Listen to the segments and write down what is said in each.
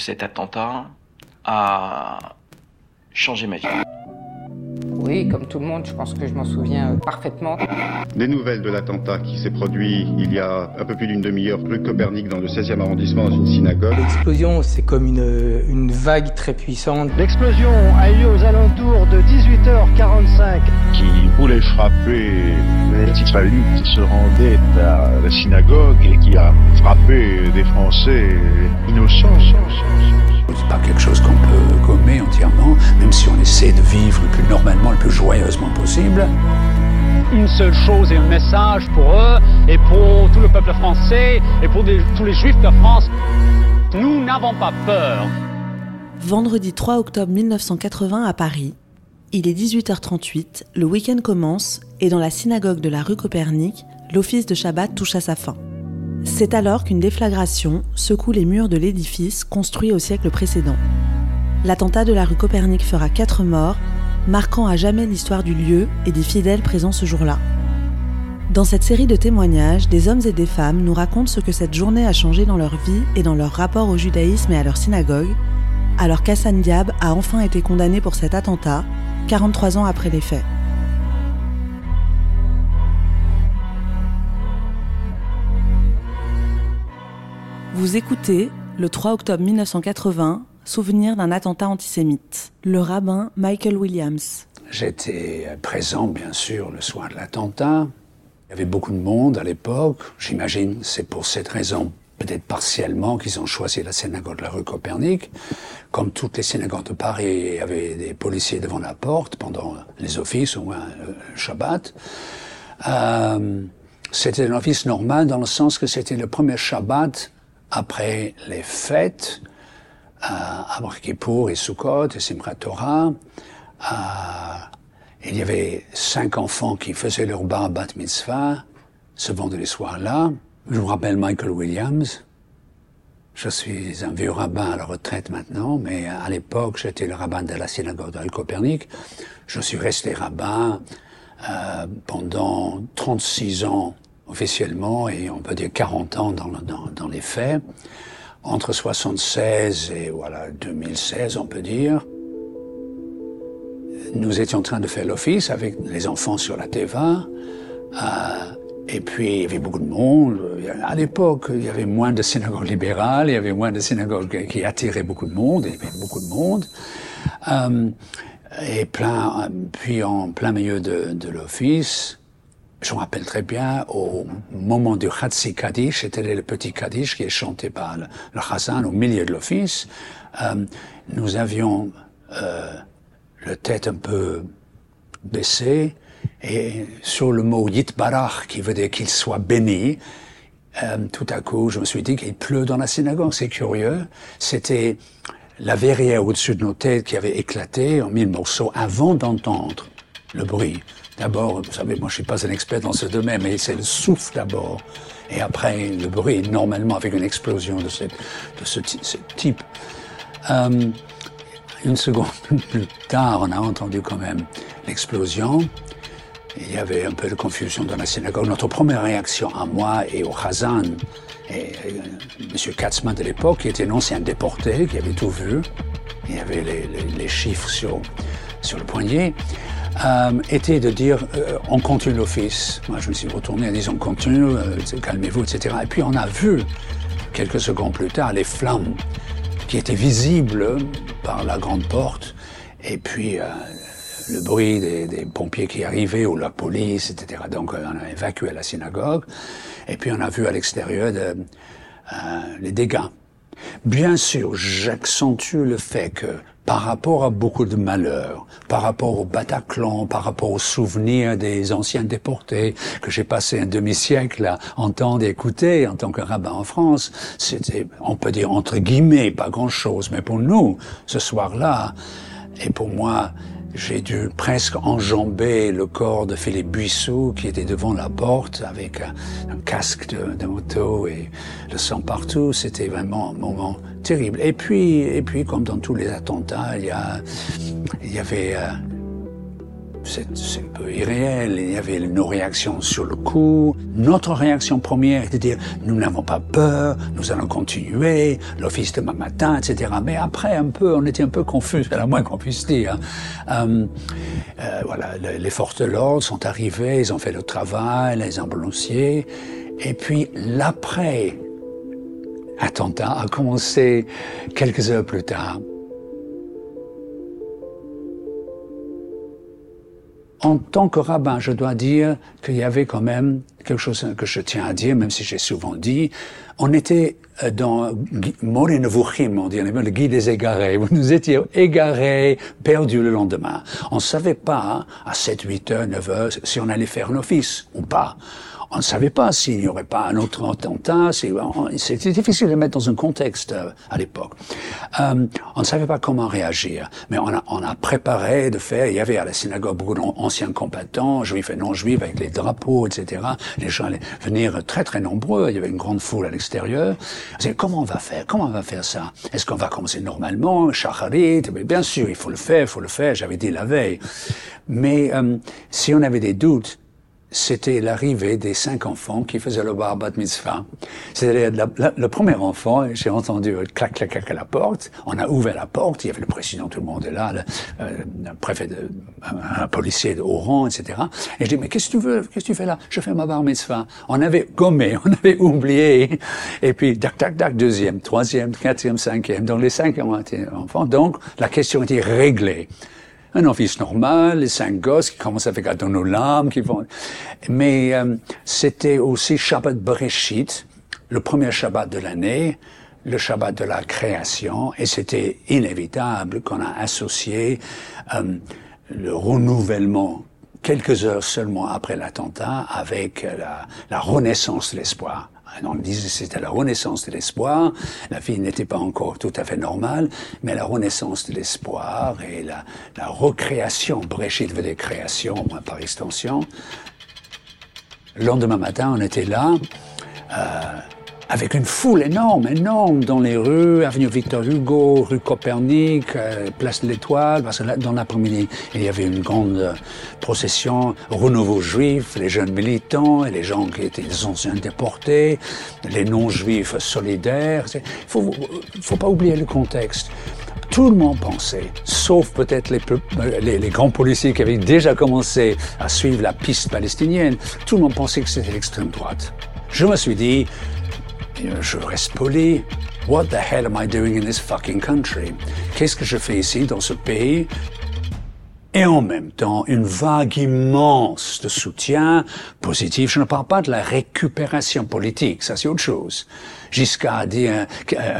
Cet attentat a changé ma vie. Oui, comme tout le monde, je pense que je m'en souviens parfaitement. Des nouvelles de l'attentat qui s'est produit il y a un peu plus d'une demi-heure rue Copernic dans le 16e arrondissement dans une synagogue. L'explosion, c'est comme une, une vague très puissante. L'explosion a eu lieu aux alentours de 18h45. Qui voulait frapper les Israélites qui se rendaient à la synagogue et qui a frappé des Français innocents. C'est pas quelque chose qu'on essaie de vivre le plus normalement, le plus joyeusement possible. Une seule chose et un message pour eux et pour tout le peuple français et pour des, tous les juifs de France. Nous n'avons pas peur. Vendredi 3 octobre 1980 à Paris, il est 18h38, le week-end commence et dans la synagogue de la rue Copernic, l'office de Shabbat touche à sa fin. C'est alors qu'une déflagration secoue les murs de l'édifice construit au siècle précédent. L'attentat de la rue Copernic fera quatre morts, marquant à jamais l'histoire du lieu et des fidèles présents ce jour-là. Dans cette série de témoignages, des hommes et des femmes nous racontent ce que cette journée a changé dans leur vie et dans leur rapport au judaïsme et à leur synagogue, alors qu'Hassan Diab a enfin été condamné pour cet attentat, 43 ans après les faits. Vous écoutez, le 3 octobre 1980, souvenir d'un attentat antisémite. Le rabbin Michael Williams. J'étais présent, bien sûr, le soir de l'attentat. Il y avait beaucoup de monde à l'époque. J'imagine c'est pour cette raison, peut-être partiellement, qu'ils ont choisi la synagogue de la rue Copernic. Comme toutes les synagogues de Paris, il y avait des policiers devant la porte pendant les offices ou le Shabbat. Euh, c'était un office normal dans le sens que c'était le premier Shabbat après les fêtes, euh, à Kippour et Sukkot et Simchat Torah, euh, il y avait cinq enfants qui faisaient leur bar bat mitzvah ce vendredi soir-là. Je me rappelle Michael Williams. Je suis un vieux rabbin à la retraite maintenant, mais à l'époque, j'étais le rabbin de la synagogue de Copernic. Je suis resté rabbin euh, pendant 36 ans officiellement et on peut dire 40 ans dans, dans, dans les faits. Entre 76 et voilà 2016, on peut dire. Nous étions en train de faire l'office avec les enfants sur la Teva. Euh, et puis, il y avait beaucoup de monde. À l'époque, il y avait moins de synagogues libérales, il y avait moins de synagogues qui attiraient beaucoup de monde, il y avait beaucoup de monde. Euh, et plein, puis en plein milieu de, de l'office, je me rappelle très bien, au moment du Hatsi Kaddish, c'était le petit Kaddish qui est chanté par le, le au milieu de l'office, euh, nous avions euh, le tête un peu baissée, et sur le mot Yitbarach, qui veut dire qu'il soit béni, euh, tout à coup, je me suis dit qu'il pleut dans la synagogue. C'est curieux. C'était la verrière au-dessus de nos têtes qui avait éclaté en mille morceaux avant d'entendre le bruit. D'abord, vous savez, moi je suis pas un expert dans ce domaine, mais c'est le souffle d'abord. Et après, le bruit, normalement avec une explosion de, ce, type. Euh, une seconde plus tard, on a entendu quand même l'explosion. Il y avait un peu de confusion dans la synagogue. Notre première réaction à moi et au Khazan, et, et M. Katzmann de l'époque, qui était un ancien déporté, qui avait tout vu, il avait les, les, les chiffres sur, sur le poignet, euh, était de dire euh, on continue l'office. Moi, je me suis retourné en disant on continue, euh, calmez-vous, etc. Et puis on a vu quelques secondes plus tard les flammes qui étaient visibles par la grande porte, et puis euh, le bruit des, des, pompiers qui arrivaient ou la police, etc. Donc on a évacué la synagogue, et puis on a vu à l'extérieur de, les dégâts. Bien sûr, j'accentue le fait que par rapport à beaucoup de malheurs, par rapport au Bataclan, par rapport aux souvenirs des anciens déportés que j'ai passé un demi-siècle à entendre et écouter en tant que rabbin en France, c'était, on peut dire entre guillemets, pas grand-chose, mais pour nous, ce soir-là, et pour moi, j'ai dû presque enjamber le corps de Philippe Buissou qui était devant la porte avec un, casque de, de, moto et le sang partout. C'était vraiment un moment terrible. Et puis, et puis, comme dans tous les attentats, il y, a, il y avait euh, c'est un peu irréel. Il y avait nos réactions sur le coup. Notre réaction première était de dire nous n'avons pas peur, nous allons continuer, l'office demain matin, etc. Mais après, un peu, on était un peu confus, c'est la moins qu'on puisse dire. Euh, euh, voilà, les forces de l'ordre sont arrivées, ils ont fait le travail, les ambulanciers. Et puis l'après attentat a commencé quelques heures plus tard. En tant que rabbin, je dois dire qu'il y avait quand même quelque chose que je tiens à dire, même si j'ai souvent dit. On était euh, dans Moré Nevuchim, on dit le guide des égarés. Vous nous étiez égarés, perdus le lendemain. On ne savait pas, à 7, 8 heures, 9 heures, si on allait faire un office ou pas. On ne savait pas s'il n'y aurait pas un autre attentat. C'était difficile de mettre dans un contexte euh, à l'époque. Euh, on ne savait pas comment réagir, mais on a, on a préparé de faire. Il y avait à la synagogue beaucoup d'anciens combattants, juifs et non-juifs, avec les drapeaux, etc. Les gens allaient venir très très nombreux. Il y avait une grande foule à l'extérieur. Comment on va faire Comment on va faire ça? Est-ce qu'on va commencer normalement, shacharit? Mais bien sûr, il faut le faire, il faut le faire. J'avais dit la veille. Mais euh, si on avait des doutes, c'était l'arrivée des cinq enfants qui faisaient le bar bat mitzvah. C'était le premier enfant, j'ai entendu clac, clac, clac à la porte. On a ouvert la porte, il y avait le président, tout le monde est là, le, euh, préfet, de, un, policier de haut rang, etc. Et je dis, mais qu'est-ce que tu veux, qu'est-ce que tu fais là? Je fais ma bar mitzvah. On avait gommé, on avait oublié. Et puis, tac, tac, tac, deuxième, troisième, quatrième, cinquième. Donc les cinq enfants. Donc, la question était réglée un office normal, les cinq gosses qui commencent avec larmes, qui vont. Mais euh, c'était aussi Shabbat Bereshit, le premier Shabbat de l'année, le Shabbat de la création, et c'était inévitable qu'on a associé euh, le renouvellement quelques heures seulement après l'attentat avec la, la renaissance de l'espoir. On disait c'était la renaissance de l'espoir. La vie n'était pas encore tout à fait normale, mais la renaissance de l'espoir et la, la recréation, Bréchit veut des créations, moins par extension. Le lendemain matin, on était là. Euh, avec une foule énorme, énorme dans les rues, avenue Victor Hugo, rue Copernic, euh, place de l'Étoile, parce que dans l'après-midi, il y avait une grande euh, procession renouveau juif, les jeunes militants et les gens qui étaient les anciens déportés, les non-juifs solidaires. Il faut, faut pas oublier le contexte tout le monde pensait, sauf peut-être euh, les, les, grands policiers qui avaient déjà commencé à suivre la piste palestinienne, tout le monde pensait que c'était l'extrême droite. Je me suis dit, je reste poli. What the hell am I doing in this fucking country? Qu'est-ce que je fais ici dans ce pays? Et en même temps, une vague immense de soutien positif. Je ne parle pas de la récupération politique, ça c'est autre chose. Giscard a dit un,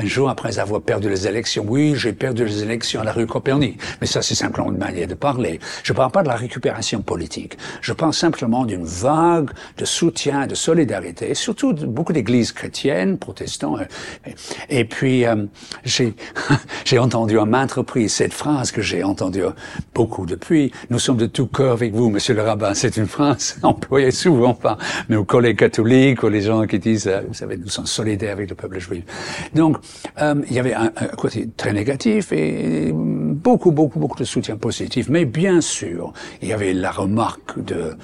jour après avoir perdu les élections, oui, j'ai perdu les élections à la rue Copernic. Mais ça, c'est simplement une manière de parler. Je ne parle pas de la récupération politique. Je parle simplement d'une vague de soutien, de solidarité, surtout de beaucoup d'églises chrétiennes, protestants. Euh, et, puis, euh, j'ai, j'ai entendu à maintes reprises cette phrase que j'ai entendue beaucoup depuis. Nous sommes de tout cœur avec vous, monsieur le rabbin. C'est une phrase employée souvent par nos collègues catholiques ou les gens qui disent, euh, vous savez, nous sommes solidaires le peuple juif. Donc, euh, il y avait un, côté très négatif et beaucoup, beaucoup, beaucoup de soutien positif. Mais bien sûr, il y avait la remarque de,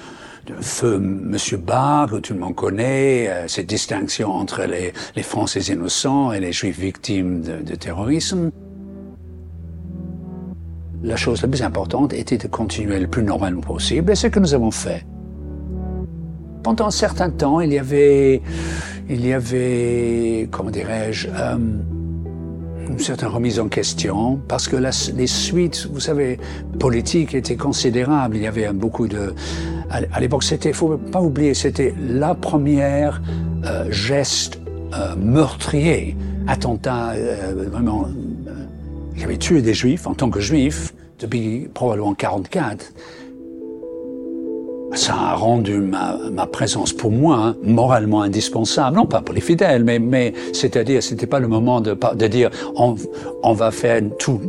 feu Monsieur Barr, que tout le monde connaît, euh, cette distinction entre les, Français innocents et les Juifs victimes de terrorisme. La chose la plus importante était de continuer le plus normalement possible, et c'est ce que nous avons fait pendant un certain temps, il y avait, il y avait, comment dirais-je, euh, une certaine remise en question, parce que les suites, vous savez, politiques étaient considérables. Il y avait beaucoup de... À l'époque, c'était, faut pas oublier, c'était la première euh, geste euh, meurtrier, attentat vraiment... il avait tué des juifs en tant que juif depuis probablement 44 ça a rendu ma, ma présence pour moi hein, moralement indispensable, non pas pour les fidèles, mais, mais c'est-à-dire c'était pas le moment de, de dire on, on va faire tout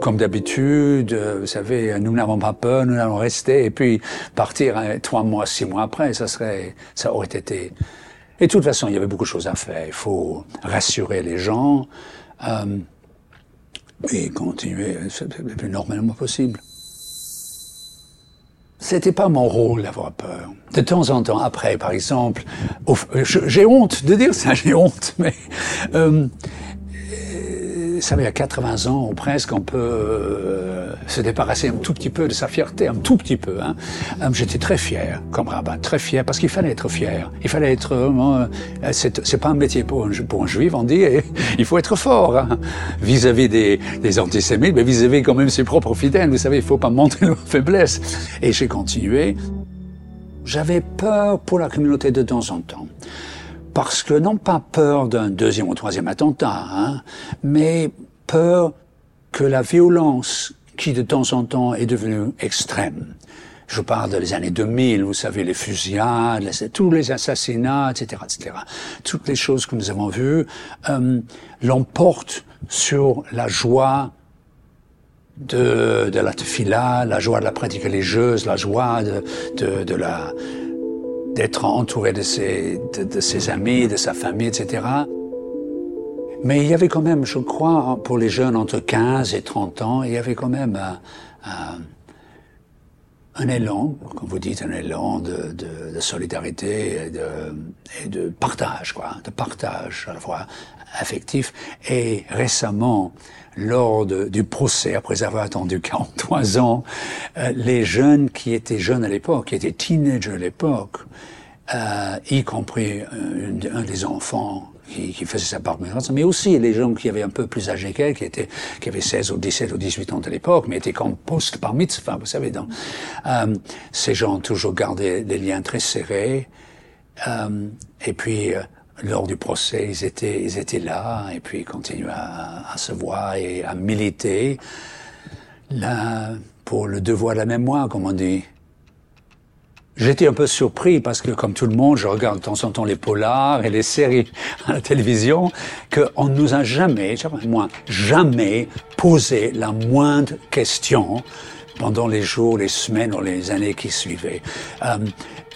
comme d'habitude, euh, vous savez, nous n'avons pas peur, nous allons rester, et puis partir hein, trois mois, six mois après, ça serait, ça aurait été. Et de toute façon, il y avait beaucoup de choses à faire. Il faut rassurer les gens euh, et continuer le plus normalement possible. C'était pas mon rôle d'avoir peur. De temps en temps, après, par exemple, j'ai honte de dire ça, j'ai honte, mais euh, vous savez, à 80 ans ou presque, on peut euh, se débarrasser un tout petit peu de sa fierté, un tout petit peu. Hein. Euh, j'étais très fier comme rabbin, très fier, parce qu'il fallait être fier. Il fallait être... Euh, c'est pas un métier pour un, pour un juif, on dit, il faut être fort hein. vis-à-vis des, des, antisémites, mais vis-à-vis quand même ses propres fidèles. Vous savez, il faut pas montrer nos faiblesses. Et j'ai continué. J'avais peur pour la communauté de temps en temps parce que non pas peur d'un deuxième ou troisième attentat, hein, mais peur que la violence qui de temps en temps est devenue extrême. Je parle des années 2000, vous savez, les fusillades, tous les assassinats, etc., etc. Toutes les choses que nous avons vues euh, l'emportent sur la joie de, la tefila, la joie de la pratique religieuse, la joie de la d'être entouré de ses, de, ses amis, de sa famille, etc. Mais il y avait quand même, je crois, pour les jeunes entre 15 et 30 ans, il y avait quand même un, un, un élan, comme vous dites, un élan de, de, de solidarité et de, et de, partage, quoi, de partage à la fois affectif. Et récemment, lors du procès, après avoir attendu 43 ans, euh, les jeunes qui étaient jeunes à l'époque, qui étaient teenagers à l'époque, euh, y compris un, des enfants qui, qui faisait sa part mais aussi les gens qui avaient un peu plus âgés qu'elle, qui étaient, qui avaient 16 ou 17 ou 18 ans à l'époque, mais étaient comme post par mitzvah, vous savez. Donc, euh, ces gens ont toujours gardé des liens très serrés. Euh, et puis, euh, lors du procès, ils étaient, ils étaient là, et puis ils continuent à, à se voir et à militer. Là, pour le devoir de la mémoire, comme on dit. J'étais un peu surpris parce que, comme tout le monde, je regarde de temps en temps les polars et les séries à la télévision, qu'on nous a jamais, moi, jamais posé la moindre question pendant les jours, les semaines ou les années qui suivaient. Euh,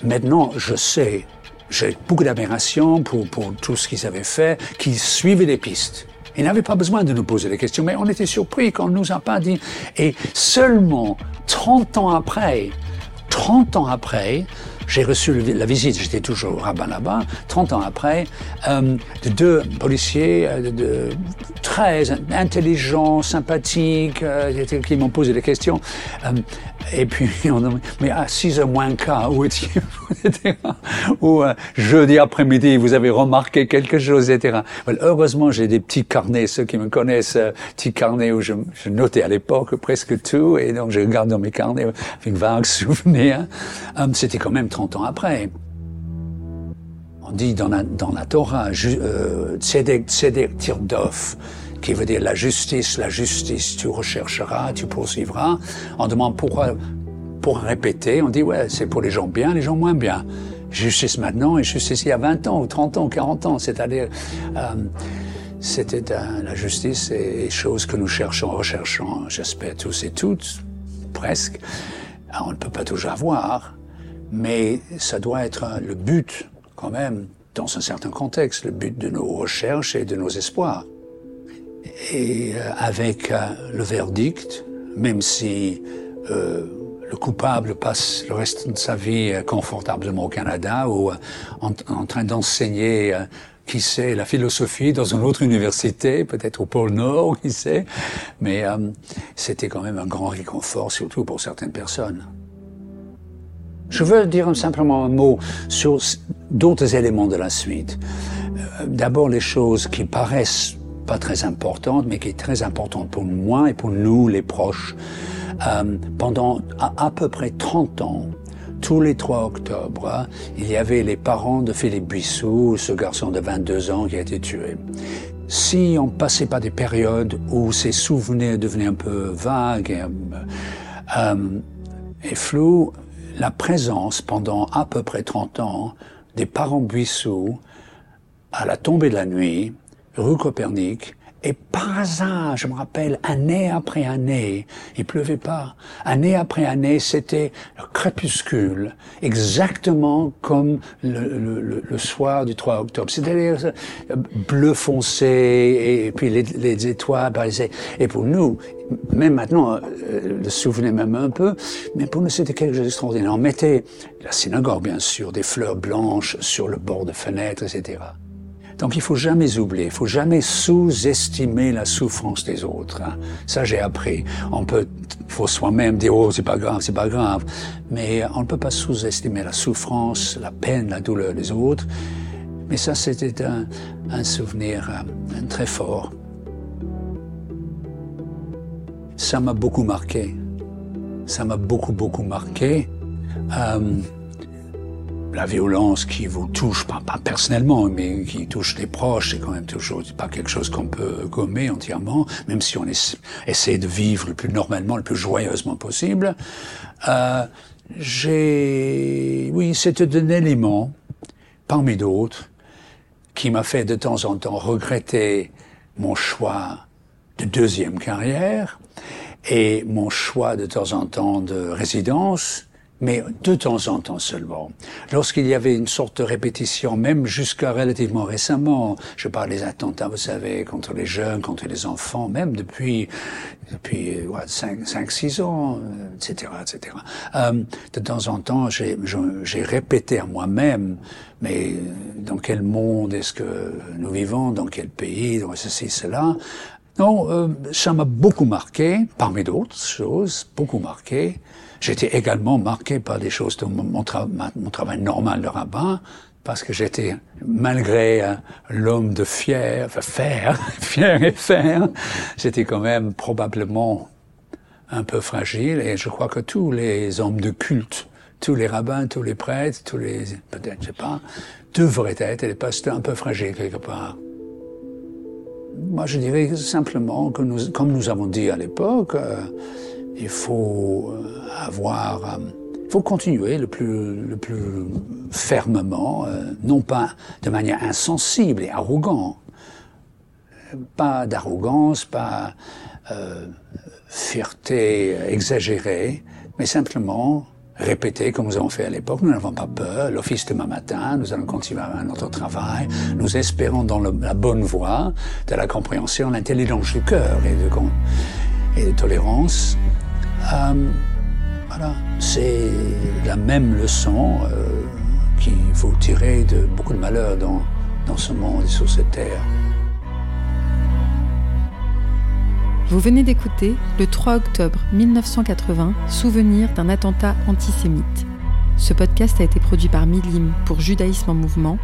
maintenant, je sais, j'ai beaucoup d'admiration pour, pour tout ce qu'ils avaient fait, qu'ils suivaient les pistes. Ils n'avaient pas besoin de nous poser des questions, mais on était surpris qu'on ne nous a pas dit. Et seulement 30 ans après, 30 ans après, j'ai reçu la visite, j'étais toujours rabbin là-bas, 30 ans après, euh, de deux policiers euh, de, très intelligents, sympathiques, euh, qui m'ont posé des questions. Et puis, mais à 6 h moins quart, où étiez-vous Ou euh, jeudi après-midi, vous avez remarqué quelque chose, etc. heureusement, j'ai des petits carnets, ceux qui me connaissent, petits carnets où je, notais à l'époque presque tout, et donc je regarde dans mes carnets avec vague souvenir. Euh, c'était quand même 30 après. On dit dans la, Torah, euh, Tzedek, Tirdof, qui veut dire la justice, la justice, tu rechercheras, tu poursuivras. On demande pourquoi, pour répéter, on dit ouais, c'est pour les gens bien, les gens moins bien. Justice maintenant et justice il y a 20 ans, ou 30 ans, 40 ans, c'est-à-dire, euh, c'était la justice et choses que nous cherchons, recherchons, j'espère tous et toutes, presque. on ne peut pas toujours avoir, mais ça doit être le but, quand même, dans un certain contexte, le but de nos recherches et de nos espoirs. Et euh, avec euh, le verdict, même si euh, le coupable passe le reste de sa vie confortablement au Canada ou en, train d'enseigner, qui sait, la philosophie dans une autre université, peut-être au pôle Nord, qui sait, mais c'était quand même un grand réconfort, surtout pour certaines personnes. Je veux dire simplement un mot sur d'autres éléments de la suite. D'abord les choses qui paraissent pas très importante, mais qui est très importante pour moi et pour nous, les proches. Euh, pendant à, peu près 30 ans, tous les 3 octobre, il y avait les parents de Philippe Buissou, ce garçon de 22 ans qui a été tué. Si on passait pas des périodes où ces souvenirs devenaient un peu vagues et, euh, et flous, la présence pendant à peu près 30 ans des parents Buissou à la tombée de la nuit rue Copernic Et par hasard, je me rappelle, année après année, il pleuvait pas. Année après année, c'était le crépuscule, exactement comme le, soir du 3 octobre. C'est-à-dire bleu foncé, et puis les, les étoiles Et pour nous, même maintenant, euh, le souvenez même un peu, mais pour nous c'était quelque chose d'extraordinaire. On mettait la synagogue, bien sûr, des fleurs blanches sur le bord de fenêtres, etc. Donc il faut jamais oublier, il faut jamais sous-estimer la souffrance des autres. Hein. Ça j'ai appris. On peut, faut soi-même dire oh c'est pas grave, c'est pas grave, mais on ne peut pas sous-estimer la souffrance, la peine, la douleur des autres. Mais ça c'était un, souvenir euh, très fort. Ça m'a beaucoup marqué. Ça m'a beaucoup beaucoup marqué. Euh, la violence qui vous touche, pas, pas, personnellement, mais qui touche les proches, c'est quand même toujours pas quelque chose qu'on peut gommer entièrement, même si on essaie de vivre le plus normalement, le plus joyeusement possible. Euh, j'ai, oui, c'était un élément, parmi d'autres, qui m'a fait de temps en temps regretter mon choix de deuxième carrière et mon choix de temps en temps de résidence mais de temps en temps seulement. Lorsqu'il y avait une sorte de répétition, même jusqu'à relativement récemment, je parle des attentats, vous savez, contre les jeunes, contre les enfants, même depuis depuis 5-6 ans, etc., etc. Euh, de temps en temps, j'ai répété à moi-même, mais dans quel monde est-ce que nous vivons, dans quel pays, dans ceci, cela. Non, euh, ça m'a beaucoup marqué, parmi d'autres choses, beaucoup marqué. J'étais également marqué par des choses de mon, travail normal de rabbin, parce que j'étais, malgré euh, l'homme de fier, enfin fer, fier et fer, j'étais quand même probablement un peu fragile, et je crois que tous les hommes de culte, tous les rabbins, tous les prêtres, tous les, peut-être, je sais pas, devraient être des pasteurs un peu fragiles quelque part. Moi, je dirais simplement que nous, comme nous avons dit à l'époque, euh, il faut euh, avoir, euh, il faut continuer le plus, le plus fermement, euh, non pas de manière insensible et arrogante, pas d'arrogance, pas euh, fierté exagérée, mais simplement répéter comme nous avons fait à l'époque. Nous n'avons pas peur. L'office demain matin, nous allons continuer notre travail. Nous espérons dans la bonne voie de la compréhension, l'intelligence du cœur et de, et de tolérance. Euh, voilà, c'est la même leçon euh, qu'il faut tirer de beaucoup de malheurs dans, dans ce monde et sur cette terre. Vous venez d'écouter le 3 octobre 1980, souvenir d'un attentat antisémite. Ce podcast a été produit par Milim pour Judaïsme en mouvement.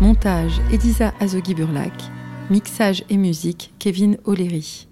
Montage Elisa Azogui-Burlac. Mixage et musique Kevin O'Leary.